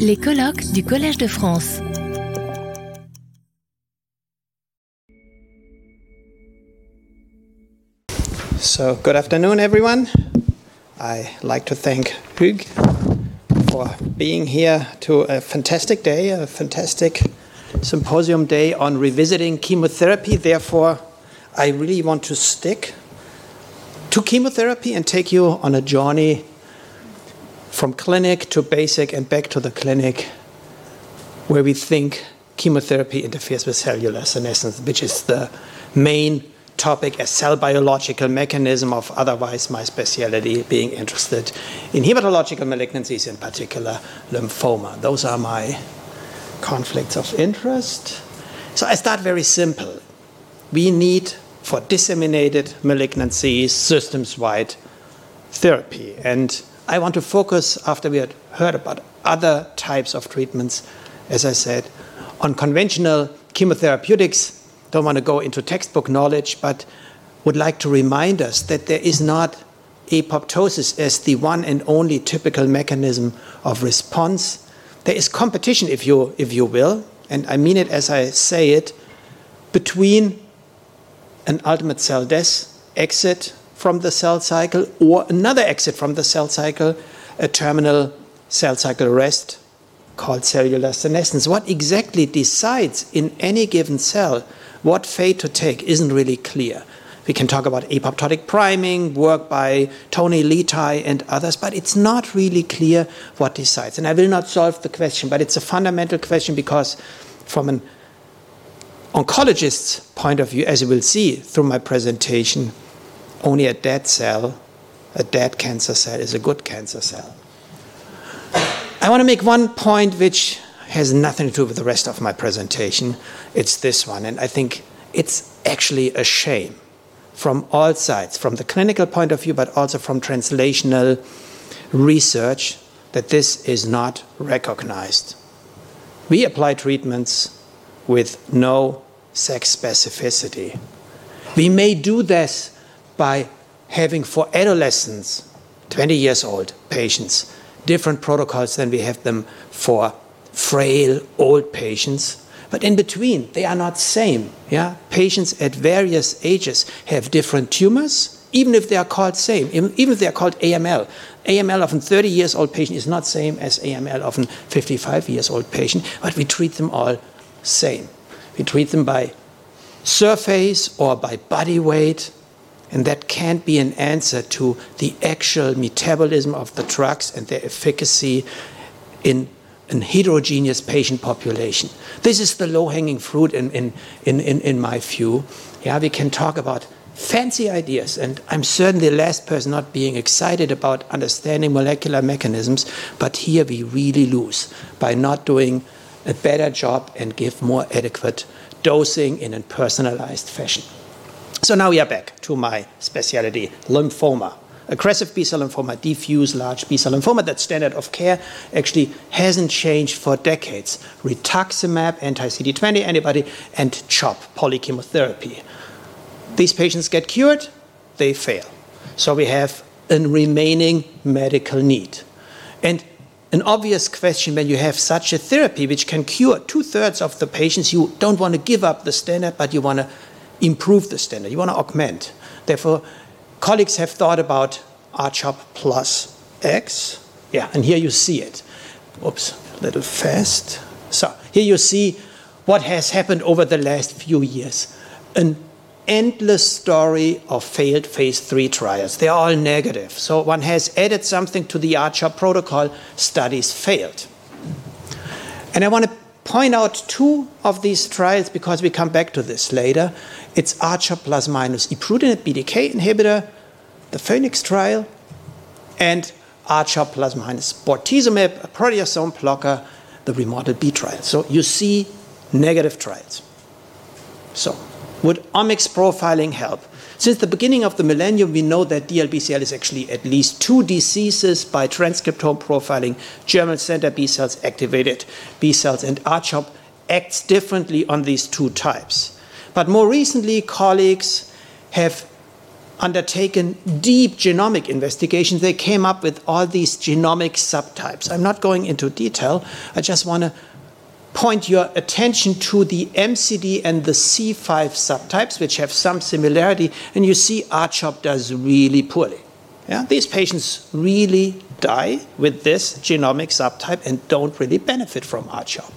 Les colloques du Collège de France. So, good afternoon, everyone. I like to thank Hug for being here to a fantastic day, a fantastic symposium day on revisiting chemotherapy. Therefore, I really want to stick to chemotherapy and take you on a journey from clinic to basic and back to the clinic where we think chemotherapy interferes with cellular senescence, which is the main topic as cell biological mechanism of otherwise my specialty being interested in hematological malignancies in particular lymphoma. Those are my conflicts of interest. So i start very simple. We need for disseminated malignancies systems wide therapy. And i want to focus after we had heard about other types of treatments as i said on conventional chemotherapeutics don't want to go into textbook knowledge, but would like to remind us that there is not apoptosis as the one and only typical mechanism of response. There is competition, if you, if you will, and I mean it as I say it, between an ultimate cell death exit from the cell cycle or another exit from the cell cycle, a terminal cell cycle arrest called cellular senescence. What exactly decides in any given cell what fate to take isn't really clear. We can talk about apoptotic priming, work by Tony Letai and others, but it's not really clear what decides. And I will not solve the question, but it's a fundamental question because, from an oncologist's point of view, as you will see through my presentation, only a dead cell, a dead cancer cell, is a good cancer cell. I want to make one point which has nothing to do with the rest of my presentation. It's this one. And I think it's actually a shame from all sides, from the clinical point of view, but also from translational research, that this is not recognized. We apply treatments with no sex specificity. We may do this by having for adolescents, 20 years old patients, different protocols than we have them for frail old patients. But in between they are not same yeah? Patients at various ages have different tumors even if they are called same. Even if they are called aml aml of a 30 years old patient is not same as aml of a 55 years old patient but we treat them all same. We treat them by surface or by body weight and that can't be an answer to the actual metabolism of the drugs and their efficacy in a heterogeneous patient population. This is the low-hanging fruit in, in, in, in, in my view. Yeah, we can talk about fancy ideas, and I'm certainly the last person not being excited about understanding molecular mechanisms, but here we really lose by not doing a better job and give more adequate dosing in a personalized fashion. So now we are back to my specialty, lymphoma aggressive B cell lymphoma, diffuse large B cell lymphoma, that standard of care actually hasn't changed for decades. Rituximab, anti CD20 antibody, and CHOP, polychemotherapy. These patients get cured, they fail. So we have a remaining medical need. And an obvious question when you have such a therapy which can cure two thirds of the patients, you don't want to give up the standard, but you want to improve the standard, you want to augment. Therefore, colleagues have thought about RCHOP plus X. Yeah, and here you see it. Oops, a little fast. So here you see what has happened over the last few years. An endless story of failed phase three trials. They're all negative. So one has added something to the RCHOP protocol, studies failed. And I want to point out two of these trials because we come back to this later. It's Archer plus minus ibrutinib BDK inhibitor the Phoenix trial, and R-CHOP plus minus bortezomib, a proteasome blocker, the remodeled B trial. So you see negative trials. So would omics profiling help? Since the beginning of the millennium, we know that DLBCL is actually at least two diseases by transcriptome profiling, germinal center B cells, activated B cells, and R-CHOP acts differently on these two types. But more recently, colleagues have undertaken deep genomic investigations. They came up with all these genomic subtypes. I'm not going into detail. I just want to point your attention to the MCD and the C5 subtypes, which have some similarity, and you see R-CHOP does really poorly. Yeah? These patients really die with this genomic subtype and don't really benefit from R-CHOP.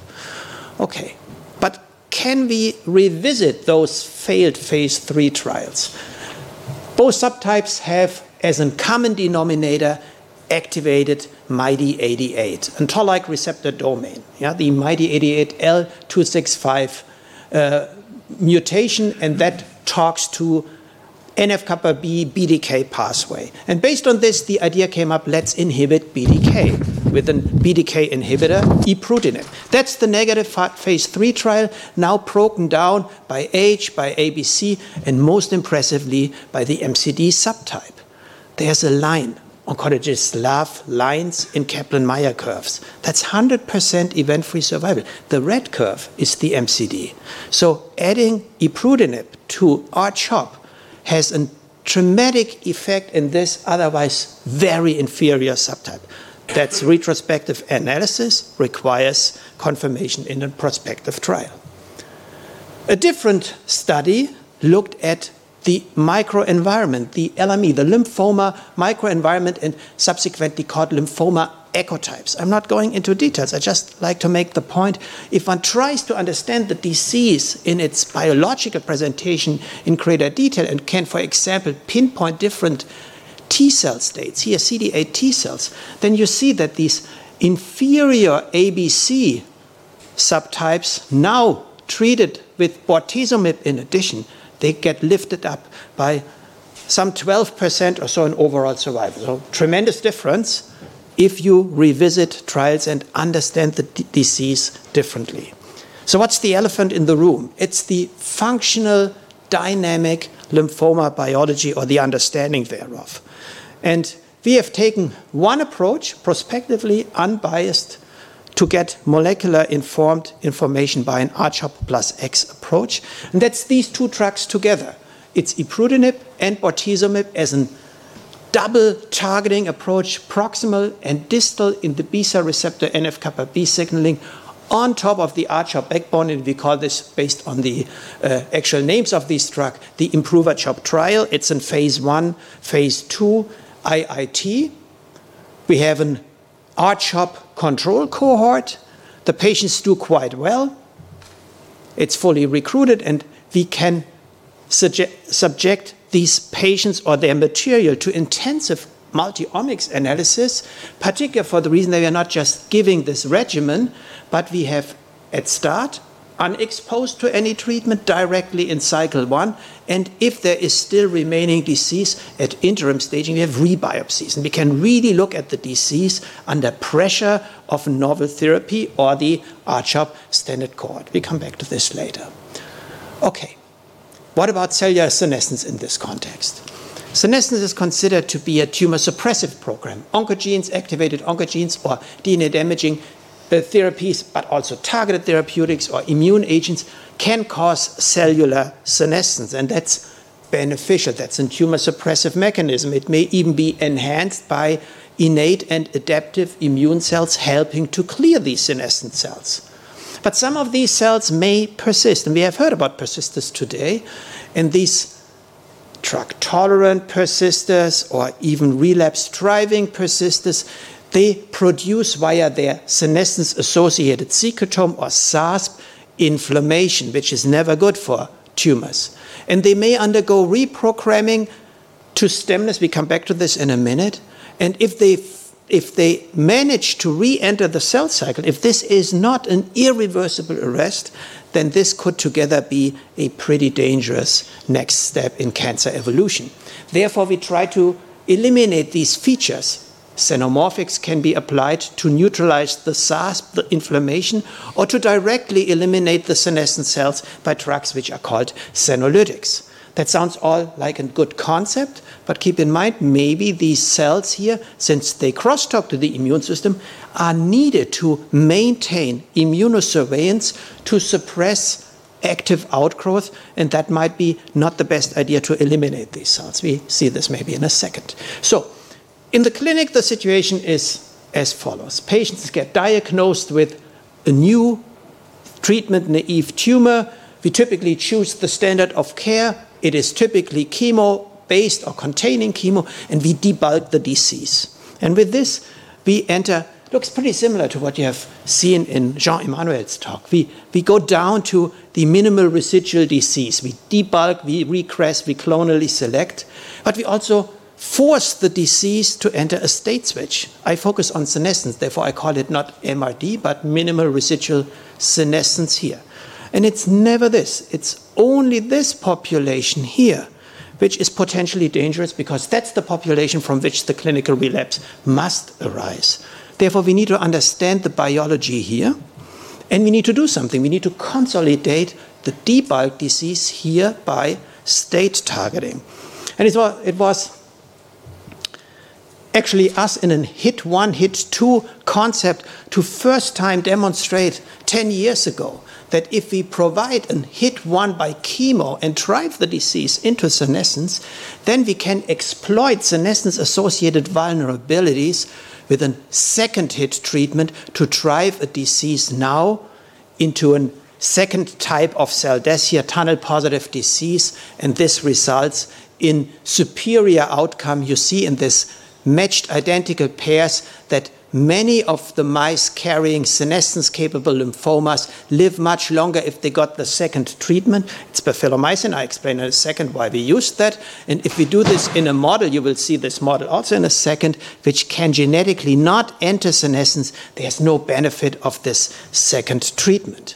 Okay, but can we revisit those failed phase three trials? Both subtypes have as a common denominator activated MyD88, a toll-like receptor domain. Yeah, the MyD88 L265 uh, mutation, and that talks to NF-kappa B BDK pathway. And based on this, the idea came up, let's inhibit BDK with an BDK inhibitor, ibrutinib. That's the negative phase three trial, now broken down by age, by ABC, and most impressively by the MCD subtype. There's a line. Oncologists love lines in Kaplan-Meier curves. That's 100% event-free survival. The red curve is the MCD. So adding ibrutinib to R-CHOP has a dramatic effect in this otherwise very inferior subtype. That's retrospective analysis requires confirmation in a prospective trial. A different study looked at the microenvironment, the LME, the lymphoma microenvironment, and subsequently called lymphoma ecotypes. I'm not going into details. I just like to make the point if one tries to understand the disease in its biological presentation in greater detail and can, for example, pinpoint different T cell states, here CD8 T cells, then you see that these inferior ABC subtypes now treated with bortezomib in addition, they get lifted up by some 12% or so in overall survival. So tremendous difference if you revisit trials and understand the disease differently. So, what's the elephant in the room? It's the functional, dynamic lymphoma biology or the understanding thereof. And we have taken one approach, prospectively unbiased, to get molecular informed information by an RCHOP plus X approach. And that's these two drugs together. It's ibrutinib and bortezomib as a double targeting approach, proximal and distal in the B cell receptor NF kappa B signaling on top of the R-CHOP backbone, and we call this based on the uh, actual names of this drug, the Improver CHOP trial. It's in phase one, phase two, IIT. We have an R-CHOP control cohort. The patients do quite well. It's fully recruited, and we can subject these patients or their material to intensive multi-omics analysis, particularly for the reason that we are not just giving this regimen, but we have at start unexposed to any treatment directly in cycle one. And if there is still remaining disease at interim staging, we have rebiopsies. And we can really look at the disease under pressure of novel therapy or the RCHOP standard cohort. We come back to this later. Okay. What about cellular senescence in this context? Senescence is considered to be a tumor suppressive program. Oncogenes, activated oncogenes, or DNA damaging therapies, but also targeted therapeutics or immune agents can cause cellular senescence, and that's beneficial. That's a tumor suppressive mechanism. It may even be enhanced by innate and adaptive immune cells helping to clear these senescent cells. But some of these cells may persist, and we have heard about persisters today, and these drug tolerant persisters or even relapse driving persisters, they produce via their senescence associated secretome or SASP inflammation, which is never good for tumors. And they may undergo reprogramming to stemness. We come back to this in a minute. And if they if they manage to re enter the cell cycle, if this is not an irreversible arrest, then this could together be a pretty dangerous next step in cancer evolution. Therefore, we try to eliminate these features. Xenomorphics can be applied to neutralize the SASP, the inflammation, or to directly eliminate the senescent cells by drugs which are called senolytics. That sounds all like a good concept, but keep in mind maybe these cells here, since they crosstalk to the immune system, are needed to maintain immunosurveillance to suppress active outgrowth, and that might be not the best idea to eliminate these cells. We see this maybe in a second. So, in the clinic, the situation is as follows patients get diagnosed with a new treatment naive tumor. We typically choose the standard of care. It is typically chemo based or containing chemo, and we debulk the disease. And with this, we enter looks pretty similar to what you have seen in Jean Emmanuel's talk. We, we go down to the minimal residual disease. We debulk, we regress, we clonally select, but we also force the disease to enter a state switch. I focus on senescence, therefore I call it not MRD, but minimal residual senescence here. And it's never this, it's only this population here which is potentially dangerous because that's the population from which the clinical relapse must arise. Therefore, we need to understand the biology here, and we need to do something. We need to consolidate the debulk disease here by state targeting. And it was, it was actually us in a hit one, hit two concept to first time demonstrate 10 years ago that if we provide a hit one by chemo and drive the disease into senescence, then we can exploit senescence associated vulnerabilities with a second hit treatment to drive a disease now into a second type of here, tunnel positive disease, and this results in superior outcome. You see in this matched identical pairs that Many of the mice carrying senescence capable lymphomas live much longer if they got the second treatment. It's bifidobacterium. I explain in a second why we use that. And if we do this in a model, you will see this model also in a second, which can genetically not enter senescence. There's no benefit of this second treatment.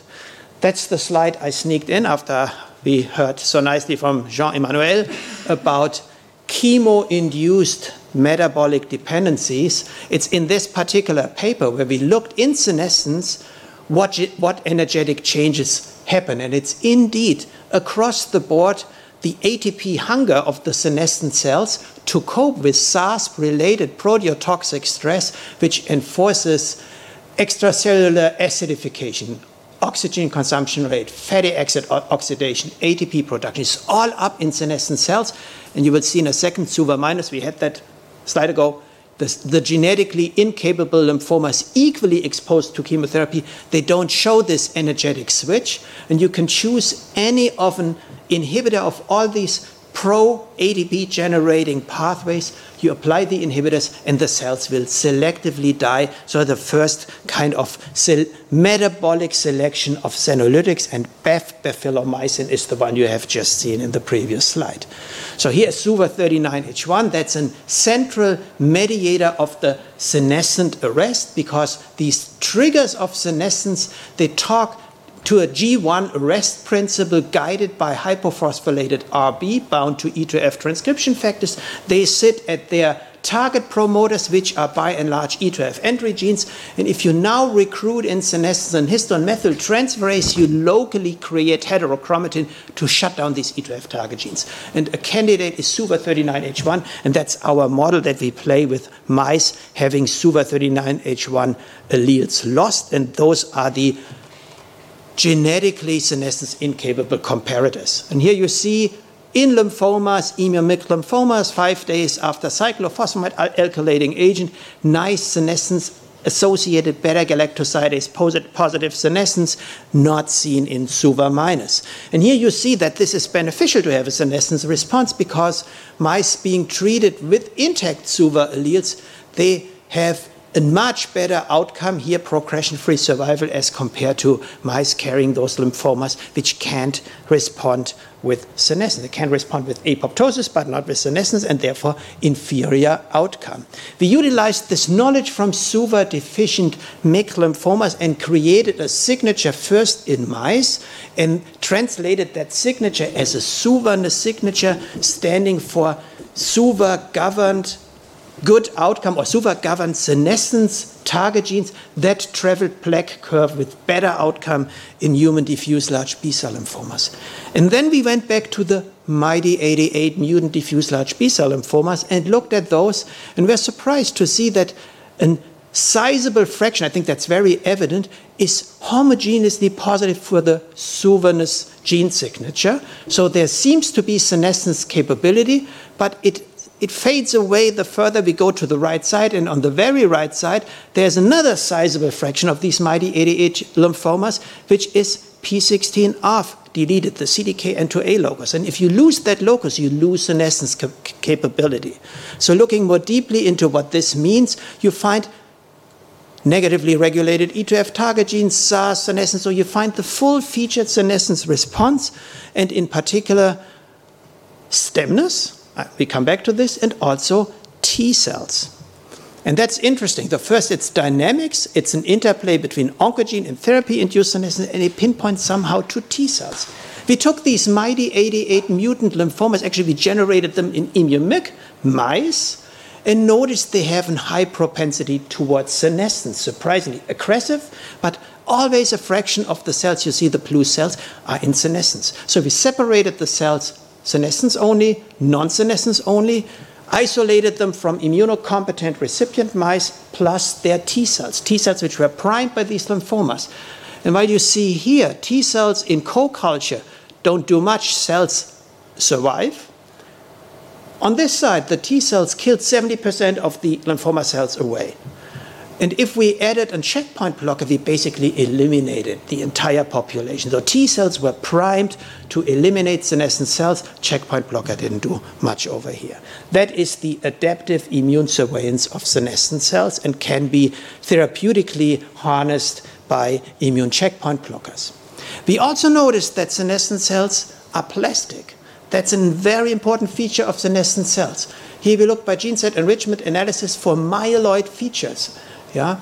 That's the slide I sneaked in after we heard so nicely from Jean Emmanuel about chemo induced metabolic dependencies. It's in this particular paper where we looked in senescence what, what energetic changes happen. And it's indeed across the board the ATP hunger of the senescent cells to cope with SARS related proteotoxic stress, which enforces extracellular acidification, oxygen consumption rate, fatty acid oxidation, ATP production. It's all up in senescent cells. And you will see in a second, SUVA minus, we had that slide ago, the, the, genetically incapable lymphomas equally exposed to chemotherapy, they don't show this energetic switch. And you can choose any of an inhibitor of all these pro ATP generating pathways, you apply the inhibitors and the cells will selectively die. So the first kind of metabolic selection of senolytics and BEF, bifidobacterium, is the one you have just seen in the previous slide. So here's SUVA39H1. That's a central mediator of the senescent arrest because these triggers of senescence, they talk to a G1 arrest principle guided by hypophosphorylated RB bound to E2F transcription factors. They sit at their target promoters, which are by and large E2F entry genes. And if you now recruit in senescence and histone methyltransferase, you locally create heterochromatin to shut down these E2F target genes. And a candidate is SUVA39H1, and that's our model that we play with mice having SUVA39H1 alleles lost. And those are the genetically senescence incapable comparators. And here you see in lymphomas, immune lymphomas, five days after cyclophosphamide alkylating agent, nice senescence associated beta galactosidase positive senescence not seen in SUVA minus. And here you see that this is beneficial to have a senescence response because mice being treated with intact SUVA alleles, they have a much better outcome here, progression free survival, as compared to mice carrying those lymphomas, which can't respond with senescence. They can respond with apoptosis, but not with senescence, and therefore inferior outcome. We utilized this knowledge from SUVA deficient MYC lymphomas and created a signature first in mice and translated that signature as a SUVA signature standing for SUVA governed good outcome or super governed senescence target genes that traveled plaque curve with better outcome in human diffuse large B cell lymphomas. And then we went back to the MYD88 mutant diffuse large B cell lymphomas and looked at those and were surprised to see that an sizable fraction, I think that's very evident, is homogeneously positive for the Suvernus gene signature. So there seems to be senescence capability, but it, it fades away the further we go to the right side. And on the very right side, there's another sizable fraction of these MYD88 lymphomas, which is P16 off deleted, the CDKN2A locus. And if you lose that locus, you lose senescence cap capability. So looking more deeply into what this means, you find negatively regulated E2F target genes, SARS, senescence, so you find the full featured senescence response, and in particular, stemness, Uh, we come back to this, and also T cells. And that's interesting. The first, it's dynamics. It's an interplay between oncogene and therapy-induced senescence, and it pinpoints somehow to T cells. We took these mighty 88 mutant lymphomas, actually we generated them in EmuMIC mice, and notice they have a high propensity towards senescence, surprisingly aggressive, but always a fraction of the cells, you see the blue cells, are in senescence. So we separated the cells senescence only, non-senescence only, isolated them from immunocompetent recipient mice plus their T cells, T cells which were primed by these lymphomas. And while you see here, T cells in co-culture don't do much, cells survive, on this side, the T cells killed 70% of the lymphoma cells away. And if we added a checkpoint blocker, we basically eliminated the entire population. So T cells were primed to eliminate senescent cells. Checkpoint blocker didn't do much over here. That is the adaptive immune surveillance of senescent cells and can be therapeutically harnessed by immune checkpoint blockers. We also noticed that senescent cells are plastic. That's a very important feature of senescent cells. Here we look by gene set enrichment analysis for myeloid features. Yeah?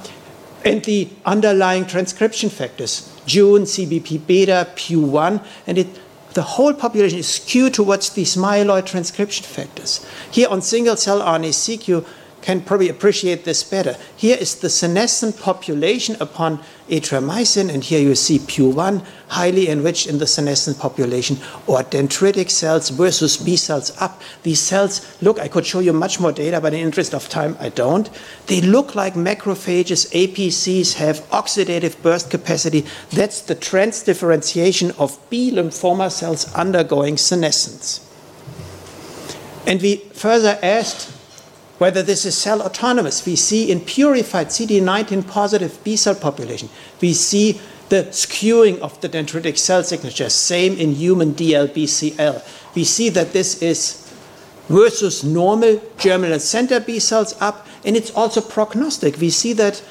And the underlying transcription factors, Jun, CBP beta, PU1, and it, the whole population is skewed towards these myeloid transcription factors. Here on single cell RNA-seq, you can probably appreciate this better. Here is the senescent population upon atramycin, and here you see PU1 highly enriched in the senescent population, or dendritic cells versus B cells up. These cells look, I could show you much more data, but in the interest of time, I don't. They look like macrophages, APCs, have oxidative burst capacity. That's the transdifferentiation of B lymphoma cells undergoing senescence. And we further asked whether this is cell autonomous. We see in purified CD19 positive B cell population, we see the skewing of the dendritic cell signature, same in human DLBCL. We see that this is versus normal germinal center B cells up, and it's also prognostic. We see that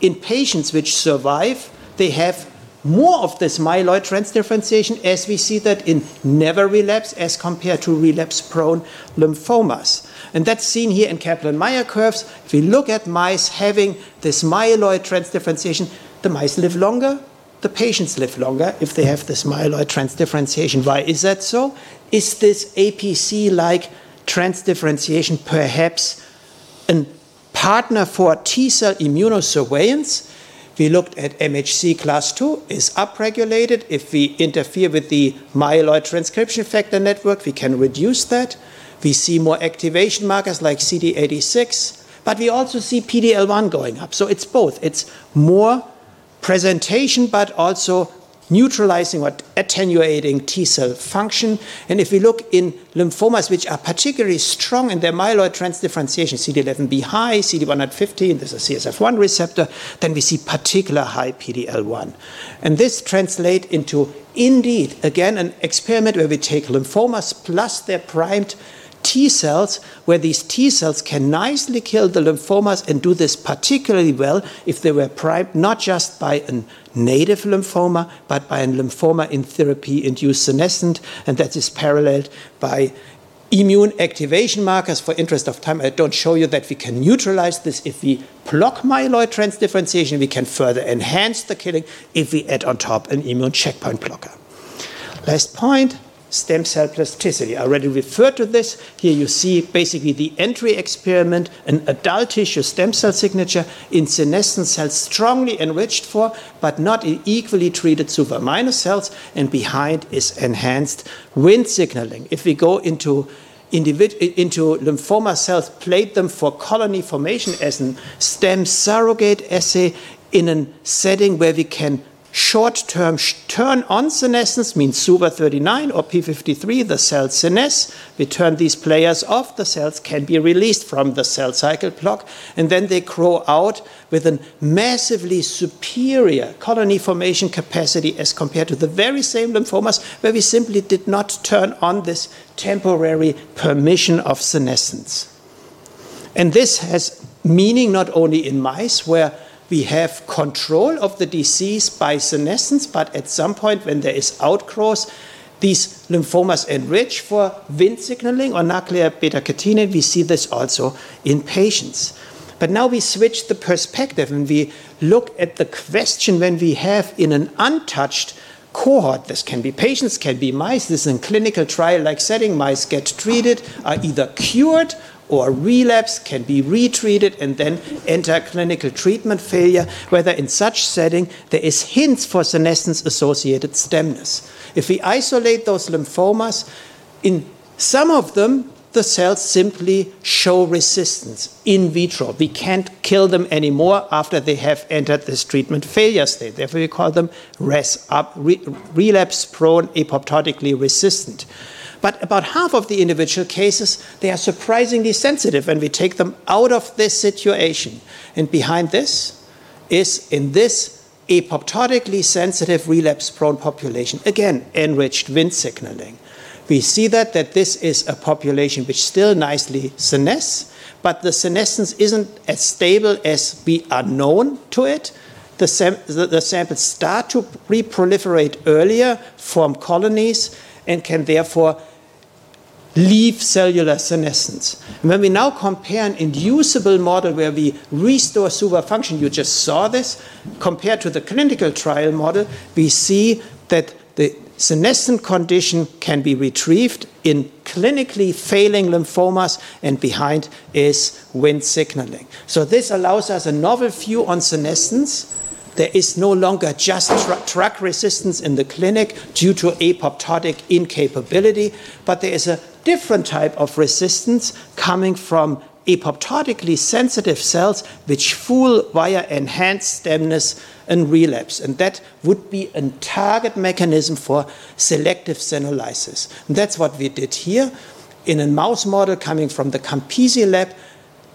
in patients which survive, they have more of this myeloid transdifferentiation as we see that in never relapse as compared to relapse prone lymphomas. And that's seen here in Kaplan-Meier curves. If we look at mice having this myeloid transdifferentiation, the mice live longer, the patients live longer if they have this myeloid transdifferentiation. Why is that so? Is this APC-like transdifferentiation perhaps a partner for T-cell immunosurveillance? We looked at MHC class 2 is upregulated. If we interfere with the myeloid transcription factor network, we can reduce that. We see more activation markers like CD86, but we also see PDL1 going up. So it's both. It's more presentation, but also neutralizing or attenuating T cell function. And if we look in lymphomas which are particularly strong in their myeloid transdifferentiation, CD11B high, CD115, this is a CSF1 receptor, then we see particular high PDL1. And this translates into, indeed, again, an experiment where we take lymphomas plus their primed T cells, where these T cells can nicely kill the lymphomas and do this particularly well if they were primed not just by a native lymphoma, but by a lymphoma in therapy induced senescent, and that is paralleled by immune activation markers. For interest of time, I don't show you that we can neutralize this if we block myeloid transdifferentiation. We can further enhance the killing if we add on top an immune checkpoint blocker. Last point stem cell plasticity. I already referred to this. Here you see basically the entry experiment, an adult tissue stem cell signature in senescent cells strongly enriched for, but not in equally treated super minor cells, and behind is enhanced wind signaling. If we go into into lymphoma cells, plate them for colony formation as a stem surrogate assay in a setting where we can short-term turn on senescence means SUVA39 or P53, the cell senesce. We turn these players off, the cells can be released from the cell cycle block, and then they grow out with a massively superior colony formation capacity as compared to the very same lymphomas where we simply did not turn on this temporary permission of senescence. And this has meaning not only in mice where we have control of the disease by senescence, but at some point when there is outgrowth, these lymphomas enrich for Wnt signaling or nuclear beta catenin. We see this also in patients. But now we switch the perspective and we look at the question when we have in an untouched cohort, this can be patients, can be mice, this is a clinical trial like setting, mice get treated, are either cured or relapse, can be retreated and then enter clinical treatment failure, whether in such setting there is hints for senescence associated stemness. If we isolate those lymphomas, in some of them, the cells simply show resistance in vitro. We can't kill them anymore after they have entered this treatment failure state. Therefore, we call them res, relapse prone, apoptotically resistant. But about half of the individual cases, they are surprisingly sensitive when we take them out of this situation. And behind this is in this apoptotically sensitive relapse prone population, again, enriched Wnt signaling. We see that, that this is a population which still nicely senesce, but the senescence isn't as stable as we are known to it. The, sam the, the samples start to reproliferate earlier, form colonies, and can therefore leave cellular senescence. When we now compare an inducible model where we restore SUVA function, you just saw this, compared to the clinical trial model, we see that the senescent condition can be retrieved in clinically failing lymphomas, and behind is Wnt signaling. So this allows us a novel view on senescence there is no longer just drug resistance in the clinic due to apoptotic incapability, but there is a different type of resistance coming from apoptotically sensitive cells which fool via enhanced stemness and relapse. And that would be a target mechanism for selective senolysis. And that's what we did here in a mouse model coming from the Campisi lab.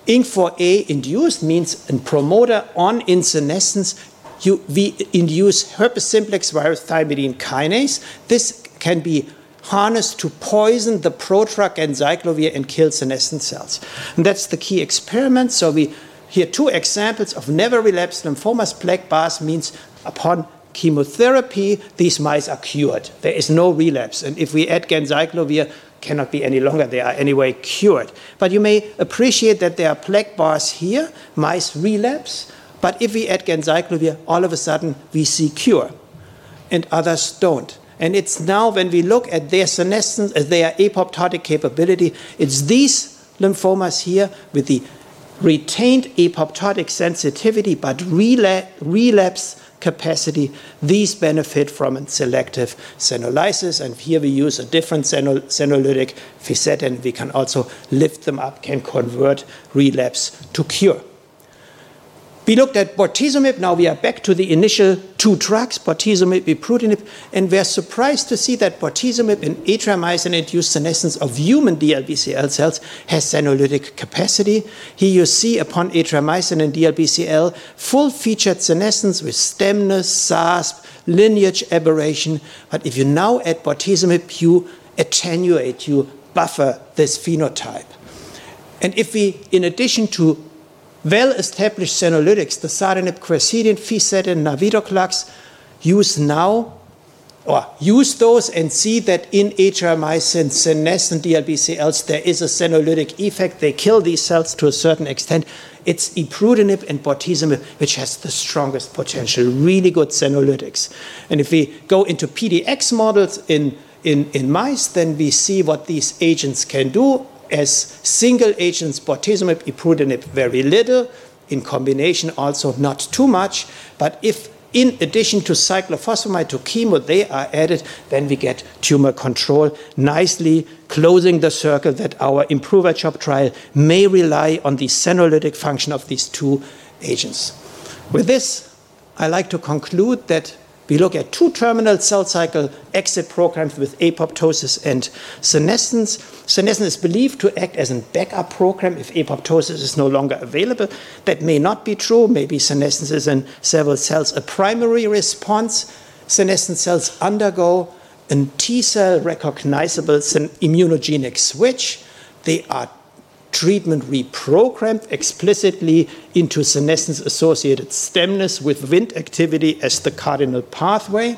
INK4A induced means a promoter on in senescence. You, we induce herpes simplex virus thymidine kinase. This can be harnessed to poison the prodrug encyclovir and kill senescent cells. And that's the key experiment. So we here two examples of never relapsed lymphomas. Black bars means upon chemotherapy, these mice are cured. There is no relapse. And if we add ganciclovir, cannot be any longer. They are anyway cured. But you may appreciate that there are black bars here. Mice relapse. But if we add ganciclovir, all of a sudden we see cure. And others don't. And it's now when we look at their senescence, uh, their apoptotic capability, it's these lymphomas here with the retained apoptotic sensitivity but rela relapse capacity, these benefit from a selective senolysis. And here we use a different senolytic, fisetin. We can also lift them up, can convert relapse to cure. We looked at bortezomib. Now we are back to the initial two drugs, bortezomib, ibrutinib, and we're surprised to see that bortezomib in atramycin-induced senescence of human DLBCL cells has senolytic capacity. Here you see upon atramycin and DLBCL full-featured senescence with stemness, SASP, lineage aberration. But if you now add bortezomib, you attenuate, you buffer this phenotype. And if we, in addition to well-established senolytics, the dasatinib, quercetin, fisetin, navitoclax, use now or use those and see that in atramycin senescent DLBCLs there is a senolytic effect. They kill these cells to a certain extent. It's ibrutinib and bortezomib which has the strongest potential, really good senolytics. And if we go into PDX models in, in, in mice, then we see what these agents can do as single agents, bortezomib, ibrutinib, very little. In combination, also not too much. But if in addition to cyclophosphamide to chemo, they are added, then we get tumor control, nicely closing the circle that our improver CHOP trial may rely on the senolytic function of these two agents. With this, I like to conclude that we look at two terminal cell cycle exit programs with apoptosis and senescence. Senescence is believed to act as a backup program if apoptosis is no longer available. That may not be true. Maybe senescence is in several cells a primary response. Senescent cells undergo a T cell recognizable immunogenic switch. They are treatment reprogrammed explicitly into senescence associated stemness with Wnt activity as the cardinal pathway.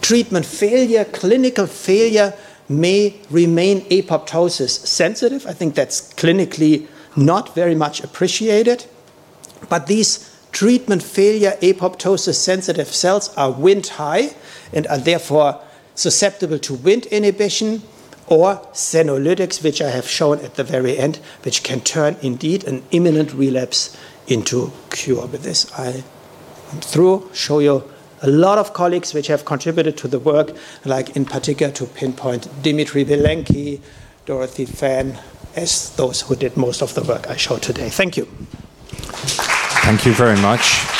Treatment failure, clinical failure, may remain apoptosis sensitive. I think that's clinically not very much appreciated. But these treatment failure apoptosis sensitive cells are Wnt high and are therefore susceptible to Wnt inhibition or senolytics, which I have shown at the very end, which can turn indeed an imminent relapse into cure. With this, I am through, show you a lot of colleagues which have contributed to the work, like in particular to pinpoint Dimitri Belenki, Dorothy Fan, as those who did most of the work I showed today. Thank you. Thank you very much.